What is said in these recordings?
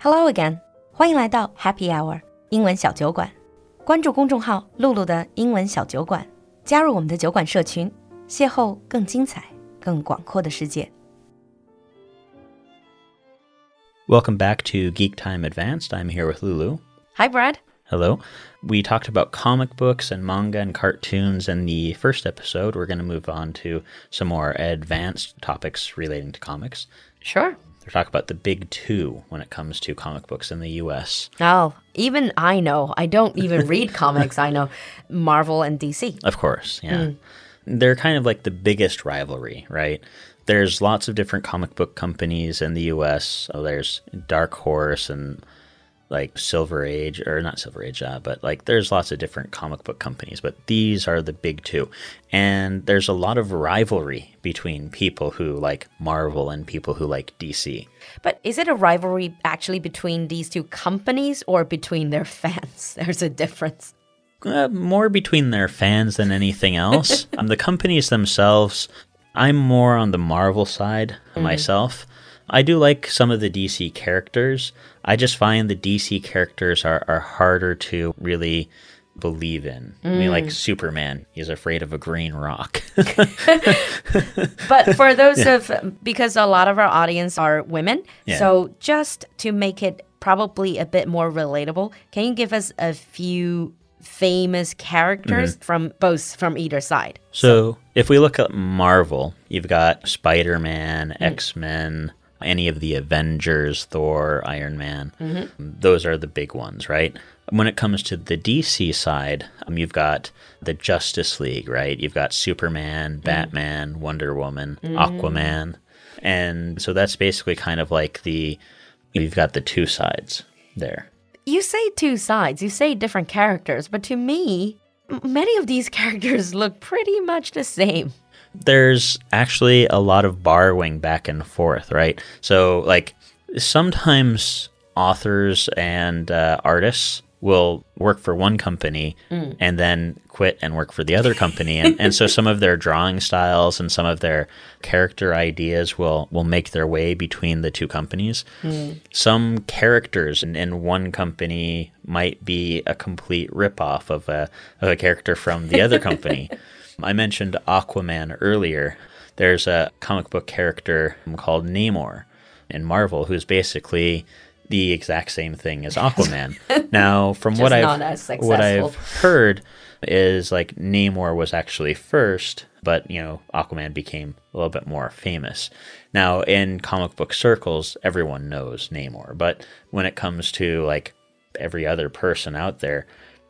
Hello again，欢迎来到 Happy Hour 英文小酒馆。关注公众号“露露的英文小酒馆”，加入我们的酒馆社群，邂逅更精彩、更广阔的世界。 Welcome back to Geek Time Advanced. I'm here with Lulu. Hi, Brad. Hello. We talked about comic books and manga and cartoons in the first episode. We're going to move on to some more advanced topics relating to comics. Sure. We'll talk about the big two when it comes to comic books in the US. Oh, even I know. I don't even read comics. I know Marvel and DC. Of course, yeah. Hmm. They're kind of like the biggest rivalry, right? There's lots of different comic book companies in the US. So there's Dark Horse and like Silver Age, or not Silver Age, uh, but like there's lots of different comic book companies, but these are the big two. And there's a lot of rivalry between people who like Marvel and people who like DC. But is it a rivalry actually between these two companies or between their fans? There's a difference. Uh, more between their fans than anything else. um, the companies themselves, I'm more on the Marvel side myself. I do like some of the DC characters. I just find the DC characters are, are harder to really believe in. I mean, like mm. Superman, he's afraid of a green rock. But for those of, because a lot of our audience are women, Yeah. so just to make it probably a bit more relatable, can you give us a few famous characters mm-hmm. from both from either side? So, if we look at Marvel, you've got Spider Man, mm. X Men, any of the Avengers, Thor, Iron Man. Mm-hmm. Those are the big ones, right? When it comes to the DC side, um, you've got the Justice League, right? You've got Superman, mm-hmm. Batman, Wonder Woman, mm-hmm. Aquaman. And so that's basically kind of like the, you've got the two sides there. You say two sides, you say different characters, but to me, many of these characters look pretty much the same. There's actually a lot of borrowing back and forth, right? So, like, sometimes authors and uh, artists will work for one company and then quit and work for the other company. And, and so some of their drawing styles and some of their character ideas will will make their way between the two companies. Some characters in, in one company might be a complete ripoff of a, of a character from the other company I mentioned Aquaman earlier. There's a comic book character called Namor in Marvel who's basically the exact same thing as Aquaman. now, from what I've what I've heard is like Namor was actually first, but you know, Aquaman became a little bit more famous. Now, in comic book circles, everyone knows Namor, but when it comes to like every other person out there,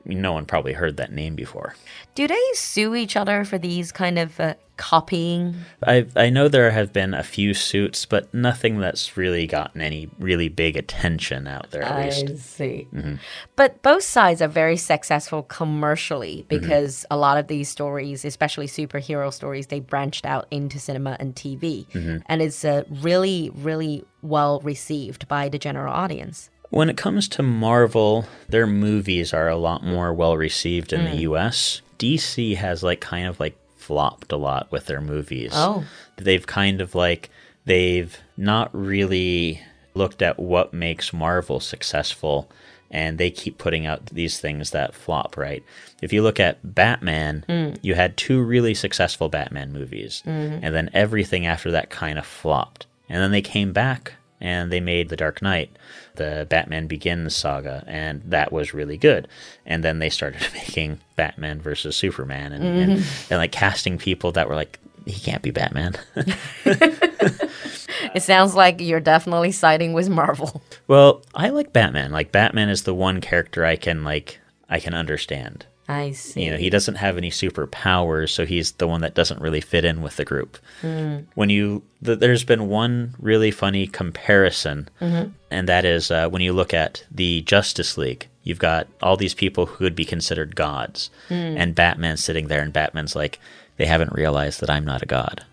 no one probably heard that name before. Do they sue each other for these kind of uh, copying? I I know there have been a few suits, but nothing that's really gotten any really big attention out there at least. see. But both sides are very successful commercially because a lot of these stories, especially superhero stories, they branched out into cinema and TV. And it's uh, really, really well received by the general audience. When it comes to Marvel, their movies are a lot more well received in the mm. US. DC has like kind of like flopped a lot with their movies. Oh. They've kind of like they've not really looked at what makes Marvel successful and they keep putting out these things that flop, right? If you look at Batman, mm. you had two really successful Batman movies, mm-hmm. and then everything after that kind of flopped. And then they came back and they made The Dark Knight, the Batman Begins saga, and that was really good. And then they started making Batman versus Superman and, and, mm-hmm. and like casting people that were like, he can't be Batman. It sounds like you're definitely siding with Marvel. well, I like Batman. Like Batman is the one character I can like I can understand. I see. You know, he doesn't have any superpowers, so he's the one that doesn't really fit in with the group. Hmm. When you, th- there's been one really funny comparison, mm-hmm. and that is uh, when you look at the Justice League. You've got all these people who would be considered gods, hmm. and Batman's sitting there, and Batman's like, they haven't realized that I'm not a god.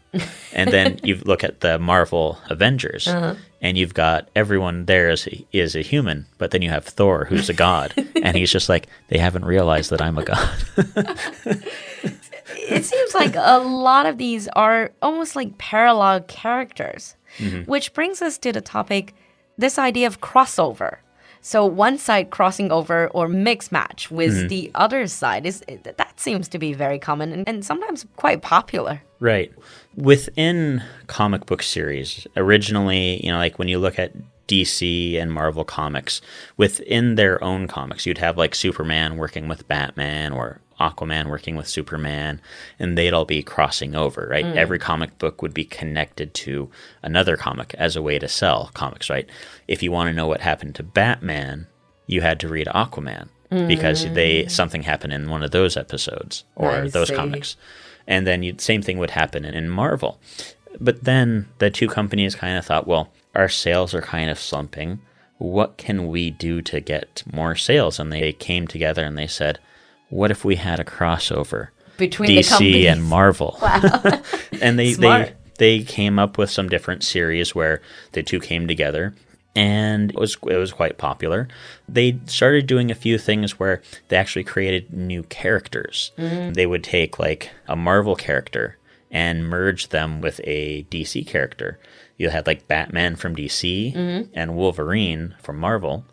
And then you look at the Marvel Avengers, uh-huh. and you've got everyone there is a, is a human, but then you have Thor, who's a god, and he's just like, they haven't realized that I'm a god. it seems like a lot of these are almost like parallel characters, mm-hmm. which brings us to the topic this idea of crossover. So one side crossing over or mix match with mm-hmm. the other side is that seems to be very common and, and sometimes quite popular. Right. Within comic book series, originally, you know, like when you look at DC and Marvel comics, within their own comics, you'd have like Superman working with Batman or Aquaman working with Superman, and they'd all be crossing over, right? Mm. Every comic book would be connected to another comic as a way to sell comics, right? If you want to know what happened to Batman, you had to read Aquaman because mm. they something happened in one of those episodes or I those see. comics. And then you same thing would happen in, in Marvel. But then the two companies kind of thought, well, our sales are kind of slumping. What can we do to get more sales? And they came together and they said, what if we had a crossover Between DC and Marvel? Wow. and they, they they came up with some different series where the two came together and it was it was quite popular. They started doing a few things where they actually created new characters. Mm-hmm. They would take like a Marvel character and merge them with a DC character. You had like Batman from DC Mm-hmm. and Wolverine from Marvel,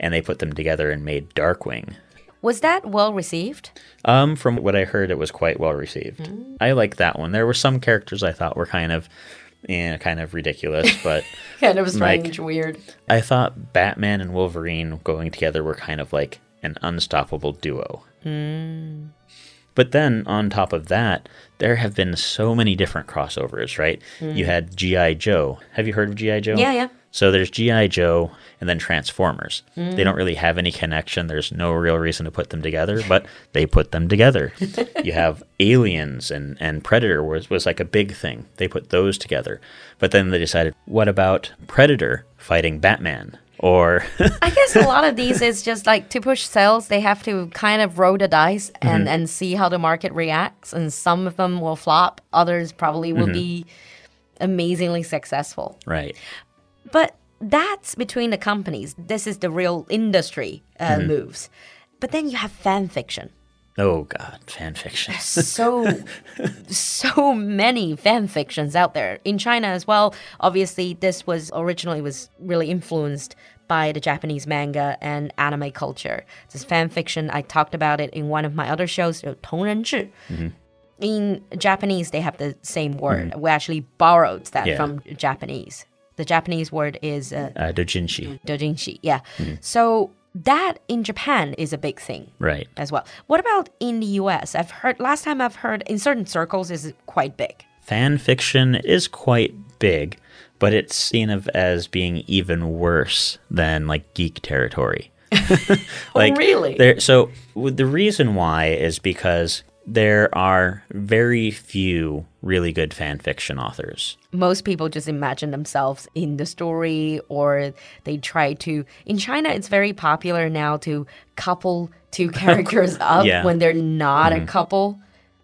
and they put them together and made Darkwing. Was that well received? Um, from what I heard, it was quite well received. Mm. I like that one. There were some characters I thought were kind of, yeah, kind of ridiculous, but Kind of Like- strange, weird. I thought Batman and Wolverine going together were kind of like an unstoppable duo. Hmm. But then on top of that, there have been so many different crossovers, right? You had G.I. Joe. Have you heard of G.I. Joe? Hmm. Yeah, yeah. So there's G.I. Joe and then Transformers. Hmm. They don't really have any connection. There's no real reason to put them together, but they put them together. you have Aliens and, and Predator was, was like a big thing. They put those together. But then they decided, what about Predator fighting Batman? Or I guess a lot of these is just like to push sales, they have to kind of roll the dice and, Mm-hmm. and see how the market reacts. And some of them will flop, others probably Mm-hmm. will be amazingly successful. right. But that's between the companies. This is the real industry uh, Mm-hmm. moves. But then you have fan fiction. Oh god, fan fiction. so so many fan fictions out there in China as well. Obviously, this was originally was really influenced by the Japanese manga and anime culture. This fan fiction, I talked about it in one of my other shows, 同人志. In Japanese, they have the same word. We actually borrowed that Yeah. from Japanese. The Japanese word is uh, Uh, dojinshi. dojinshi. Yeah. So that in Japan is a big thing Right. as well. What about in the US? I've heard last time I've heard in certain circles is quite big. Fan fiction is quite big, but it's seen of as being even worse than like geek territory. like really? There, so the reason why is because there are very few really good fan fiction authors. Most people just imagine themselves in the story or they try to in China it's very popular now to couple two characters up Yeah. when they're not a mm-hmm. couple.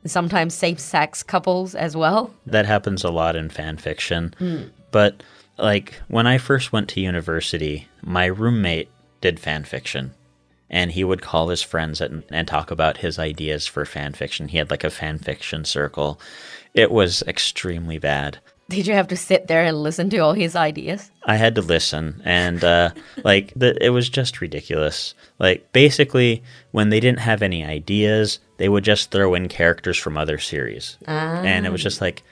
Sometimes same-sex couples as well. That happens a lot in fan fiction. Mm. But like when I first went to university, my roommate did fan fiction. And he would call his friends and, and talk about his ideas for fan fiction. He had like a fan fiction circle. It was extremely bad. Did you have to sit there and listen to all his ideas? I had to listen, and uh, like the, it was just ridiculous. Like basically, when they didn't have any ideas, they would just throw in characters from other series, and it was just like,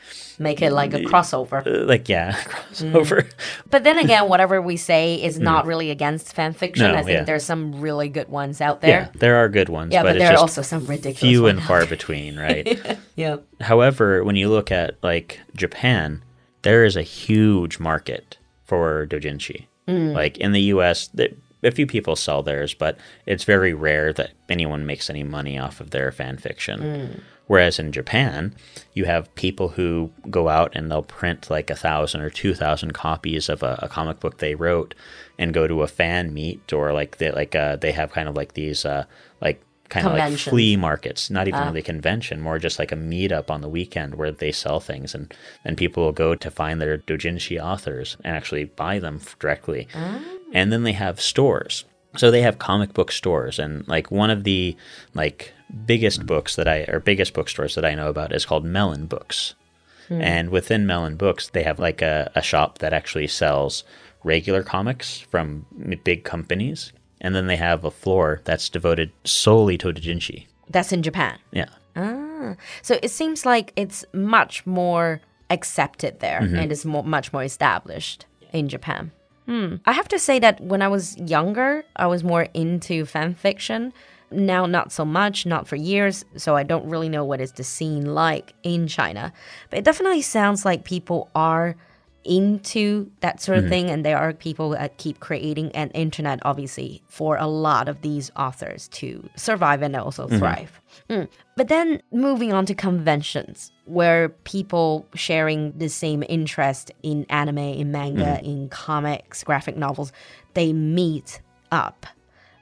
Make it like a crossover. uh, like yeah, crossover. But then again, whatever we say is not really against fan fiction. Mm. No, I think yeah. there's some really good ones out there. Yeah, there. are good ones, Yeah, but, but, it's there are just also some ridiculous few and far between, right? Yeah. However, when you look at like Japan, there is a huge market for doujinshi. Like in the U.S., th- a few people sell theirs, but it's very rare that anyone makes any money off of their fan fiction. Whereas in Japan, you have people who go out and they'll print like a thousand or two thousand copies of a, a comic book they wrote, and go to a fan meet or like they like uh, they have kind of like these uh, like kind of like flea markets, not even really convention, more just like a meetup on the weekend where they sell things and and people will go to find their doujinshi authors and actually buy them directly. And then they have stores. So they have comic book stores and like one of the like biggest books that I or biggest bookstores that I know about is called Melon Books. And within Melon Books, they have like a, a shop that actually sells regular comics from big companies, and then they have a floor that's devoted solely to doujinshi. That's in Japan. Yeah. Ah, so it seems like it's much more accepted there and is more, much more established in Japan. Hmm. I have to say that when I was younger, I was more into fan fiction. Now, not so much, not for years, so I don't really know what is the scene like in China. But it definitely sounds like people are into that sort of mm-hmm. thing, and there are people that keep creating an internet, obviously, for a lot of these authors to survive and also mm-hmm. thrive. Mm. But then moving on to conventions where people sharing the same interest in anime, in manga, mm-hmm. in comics, graphic novels, they meet up.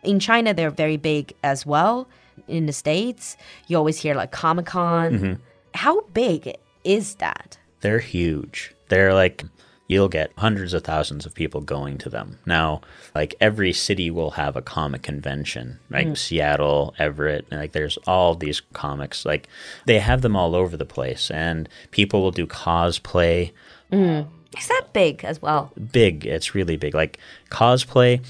In China, they're very big as well. In the States, you always hear like Comic Con. How big is that? They're huge. They're like you'll get hundreds of thousands of people going to them. Now, like every city will have a comic convention, like mm. Seattle, Everett, and, like there's all these comics. Like they have them all over the place and people will do cosplay. Mm. Is that big as well? Big, it's really big. Like cosplay,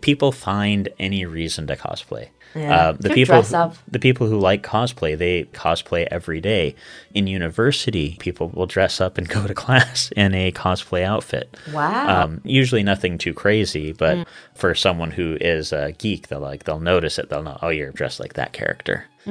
people find any reason to cosplay. Yeah. Uh, the people, up. the people who like cosplay, they cosplay every day. In university, people will dress up and go to class in a cosplay outfit. Wow. Um, usually nothing too crazy, but Mm. for someone who is a geek, they'll like they'll notice it. They'll know, oh, you're dressed like that character.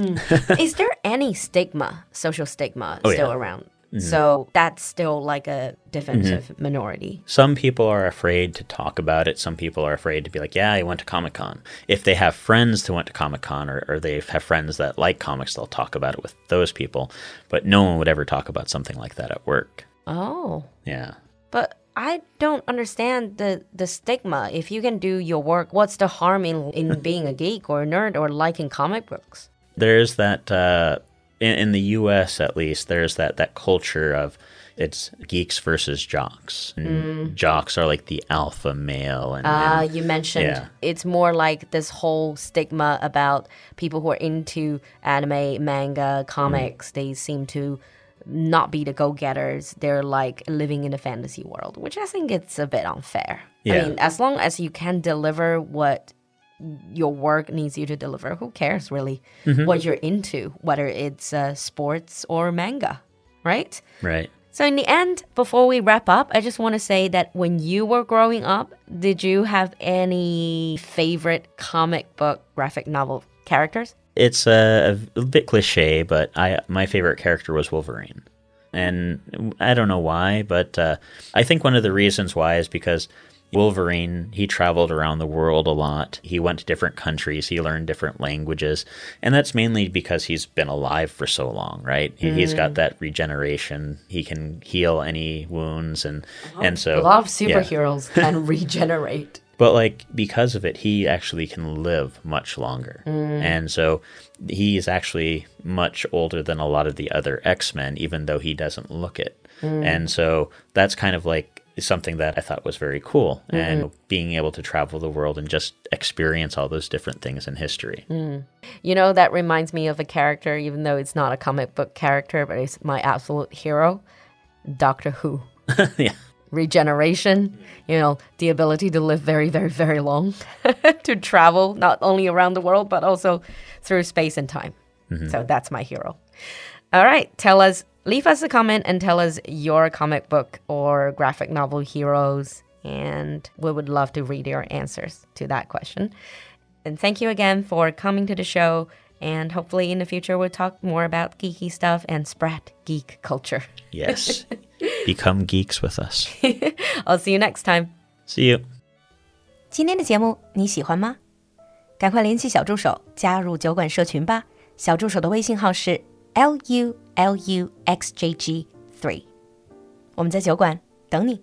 is there any stigma, social stigma, Oh, still yeah. around? So that's still like a defensive minority. Some people are afraid to talk about it. Some people are afraid to be like, yeah, I went to Comic Con. If they have friends who went to Comic Con or, or they have friends that like comics, they'll talk about it with those people. But no one would ever talk about something like that at work. Oh. Yeah. But I don't understand the, the stigma. If you can do your work, what's the harm in, in being a geek or a nerd or liking comic books? There's that, uh, in, in the US at least, there's that, that culture of it's geeks versus jocks. And jocks are like the alpha male. And, Uh, and you mentioned yeah. it's more like this whole stigma about people who are into anime, manga, comics. They seem to not be the go getters. They're like living in a fantasy world, which I think it's a bit unfair. I mean, as long as you can deliver what your work needs you to deliver, who cares really what you're into, whether it's uh, sports or manga, right? right. So, in the end, before we wrap up, I just want to say that when you were growing up, did you have any favorite comic book graphic novel characters? It's a, a bit cliche, but I my favorite character was Wolverine, and I don't know why, but uh, I think one of the reasons why is because Wolverine he traveled around the world a lot. He went to different countries. He learned different languages, and that's mainly because he's been alive for so long, right? He, He's got mm. that regeneration. He can heal any wounds, and and so A lot of yeah. superheroes can regenerate. But like because of it, he actually can live much longer. Mm. And so he's actually much older than a lot of the other X-Men, even though he doesn't look it. Mm. And so that's kind of like something that I thought was very cool. Mm-hmm. And being able to travel the world and just experience all those different things in history. Mm. You know, that reminds me of a character, even though it's not a comic book character, but it's my absolute hero Doctor Who. yeah. regeneration, you know, the ability to live very, very, very long, to travel not only around the world, but also through space and time. Mm-hmm. So that's my hero. All right, tell us, leave us a comment and tell us your comic book or graphic novel heroes, and we would love to read your answers to that question. And thank you again for coming to the show. And hopefully, in the future, we'll talk more about geeky stuff and spread geek culture. Yes. Become geeks with us. I'll see you next time. See you. 今天的节目你喜欢吗？赶快联系小助手加入酒馆社群吧。小助手的微信号是 l u l u x j g three，我们在酒馆等你。